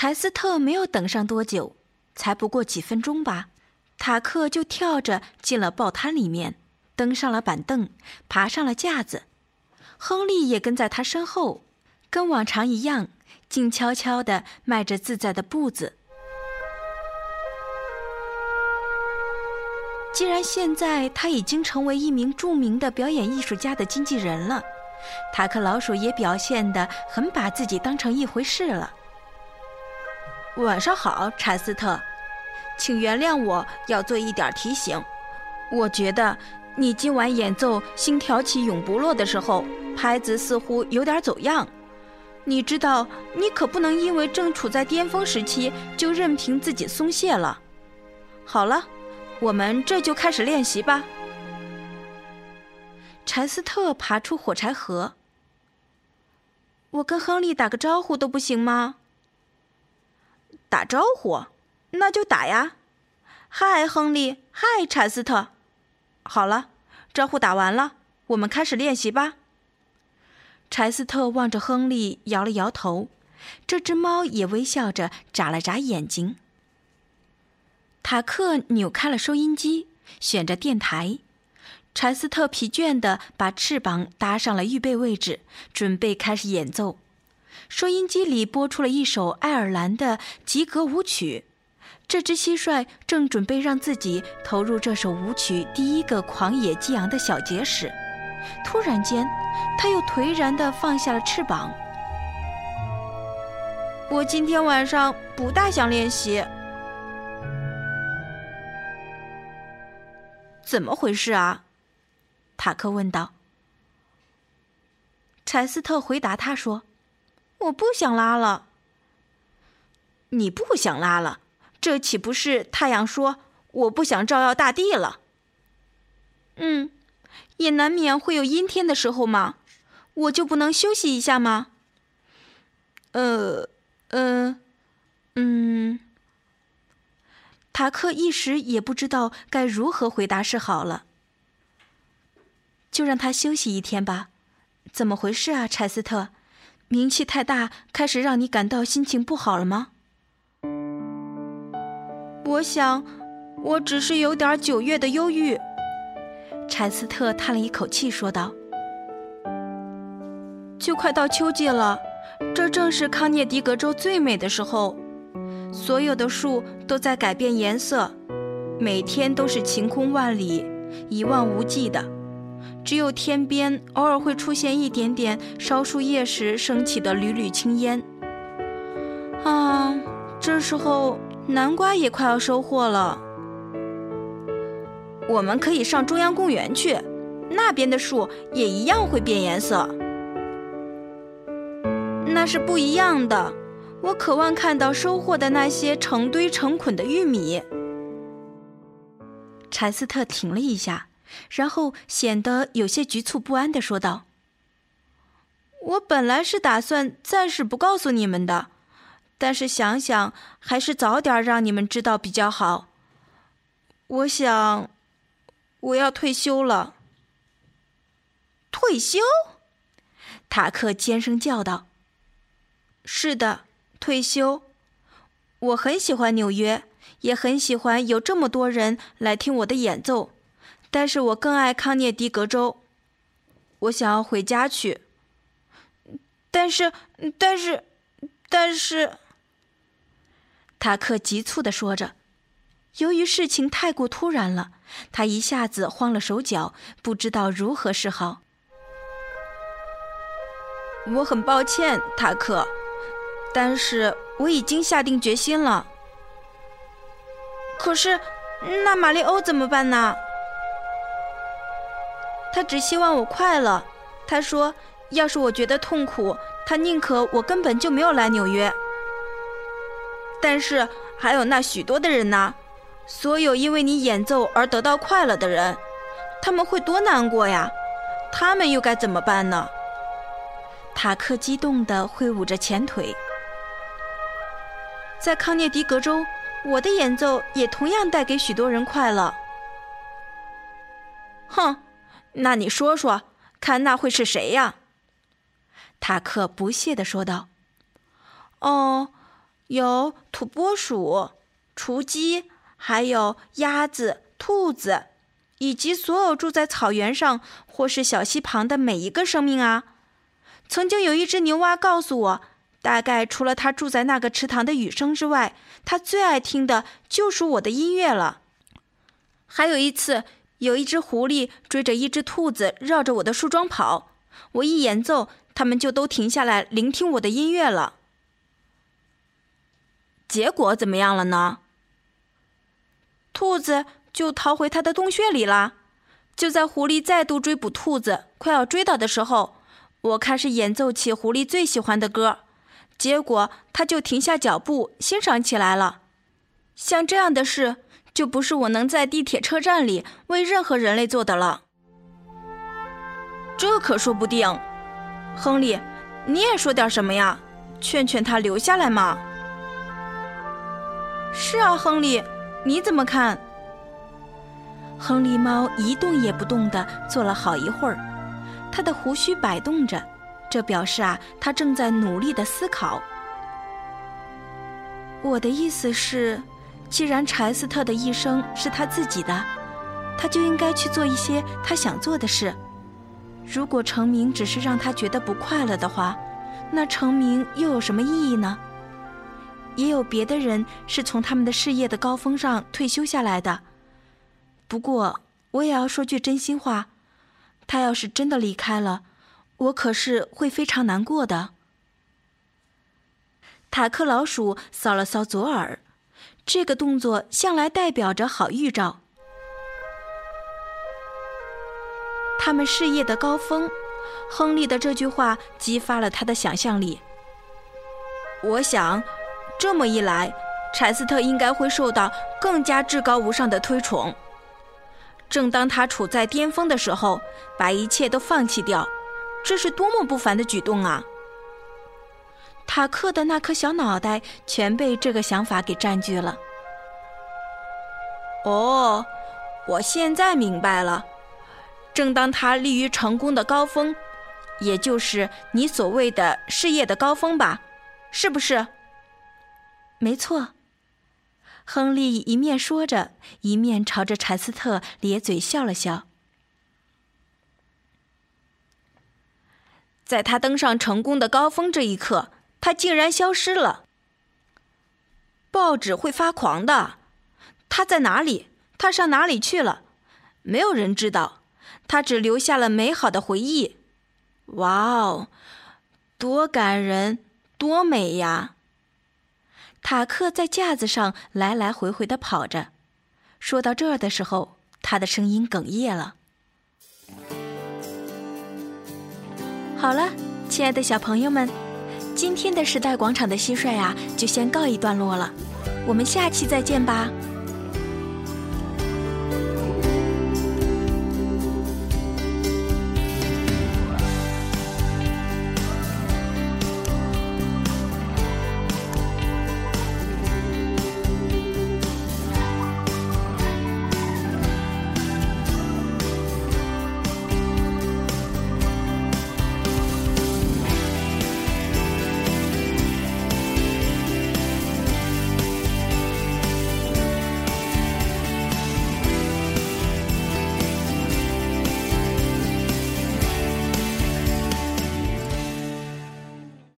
柴斯特没有等上多久，才不过几分钟吧，塔克就跳着进了报摊里面，登上了板凳，爬上了架子。亨利也跟在他身后，跟往常一样，静悄悄地迈着自在的步子。既然现在他已经成为一名著名的表演艺术家的经纪人了，塔克老鼠也表现得很把自己当成一回事了。晚上好，柴斯特，请原谅我要做一点提醒。我觉得你今晚演奏《星条旗永不落》的时候，拍子似乎有点走样。你知道，你可不能因为正处在巅峰时期就任凭自己松懈了。好了，我们这就开始练习吧。柴斯特爬出火柴盒。我跟亨利打个招呼都不行吗？打招呼，那就打呀！嗨，亨利！嗨，柴斯特！好了，招呼打完了，我们开始练习吧。柴斯特望着亨利，摇了摇头。这只猫也微笑着眨了眨眼睛。塔克扭开了收音机，选着电台。柴斯特疲倦地把翅膀搭上了预备位置，准备开始演奏。收音机里播出了一首爱尔兰的吉格舞曲，这只蟋蟀正准备让自己投入这首舞曲第一个狂野激昂的小节时，突然间，它又颓然地放下了翅膀。我今天晚上不大想练习，怎么回事啊？塔克问道。柴斯特回答他说。我不想拉了。你不想拉了，这岂不是太阳说我不想照耀大地了？嗯，也难免会有阴天的时候嘛，我就不能休息一下吗？呃，嗯，嗯。塔克一时也不知道该如何回答是好了。就让他休息一天吧。怎么回事啊，柴斯特？名气太大，开始让你感到心情不好了吗？我想，我只是有点九月的忧郁。柴斯特叹了一口气，说道：“就快到秋季了，这正是康涅狄格州最美的时候，所有的树都在改变颜色，每天都是晴空万里，一望无际的。”只有天边偶尔会出现一点点烧树叶时升起的缕缕青烟。啊，这时候南瓜也快要收获了。我们可以上中央公园去，那边的树也一样会变颜色。那是不一样的。我渴望看到收获的那些成堆成捆的玉米。柴斯特停了一下。然后显得有些局促不安地说道：“我本来是打算暂时不告诉你们的，但是想想还是早点让你们知道比较好。我想，我要退休了。”退休？塔克尖声叫道：“是的，退休。我很喜欢纽约，也很喜欢有这么多人来听我的演奏。”但是我更爱康涅狄格州，我想要回家去。但是，但是，但是，塔克急促的说着，由于事情太过突然了，他一下子慌了手脚，不知道如何是好。我很抱歉，塔克，但是我已经下定决心了。可是，那玛丽欧怎么办呢？他只希望我快乐。他说，要是我觉得痛苦，他宁可我根本就没有来纽约。但是还有那许多的人呢，所有因为你演奏而得到快乐的人，他们会多难过呀？他们又该怎么办呢？塔克激动地挥舞着前腿。在康涅狄格州，我的演奏也同样带给许多人快乐。哼，那你说说，看那会是谁呀？塔克不屑地说道。哦。有土拨鼠、雏鸡，还有鸭子、兔子，以及所有住在草原上或是小溪旁的每一个生命啊！曾经有一只牛蛙告诉我，大概除了它住在那个池塘的雨声之外，它最爱听的就是我的音乐了。还有一次，有一只狐狸追着一只兔子绕着我的树桩跑，我一演奏，它们就都停下来聆听我的音乐了。结果怎么样了呢？兔子就逃回它的洞穴里了。就在狐狸再度追捕兔子，快要追到的时候，我开始演奏起狐狸最喜欢的歌，结果它就停下脚步欣赏起来了。像这样的事，就不是我能在地铁车站里为任何人类做的了。这可说不定。亨利，你也说点什么呀？劝劝他留下来嘛。是啊，亨利，你怎么看？亨利猫一动也不动地坐了好一会儿，它的胡须摆动着，这表示啊，它正在努力地思考。我的意思是，既然柴斯特的一生是他自己的，他就应该去做一些他想做的事。如果成名只是让他觉得不快乐的话，那成名又有什么意义呢？也有别的人是从他们的事业的高峰上退休下来的。不过，我也要说句真心话，他要是真的离开了，我可是会非常难过的。塔克老鼠扫了扫左耳，这个动作向来代表着好预兆。他们事业的高峰，亨利的这句话激发了他的想象力。我想。这么一来，柴斯特应该会受到更加至高无上的推崇。正当他处在巅峰的时候，把一切都放弃掉，这是多么不凡的举动啊！塔克的那颗小脑袋全被这个想法给占据了。哦，我现在明白了。正当他立于成功的高峰，也就是你所谓的事业的高峰吧，是不是？没错，亨利一面说着，一面朝着柴斯特咧嘴笑了笑。在他登上成功的高峰这一刻，他竟然消失了。报纸会发狂的。他在哪里？他上哪里去了？没有人知道。他只留下了美好的回忆。哇哦，多感人，多美呀！塔克在架子上来来回回的跑着，说到这儿的时候，他的声音哽咽了。好了，亲爱的小朋友们，今天的时代广场的蟋蟀啊，就先告一段落了，我们下期再见吧。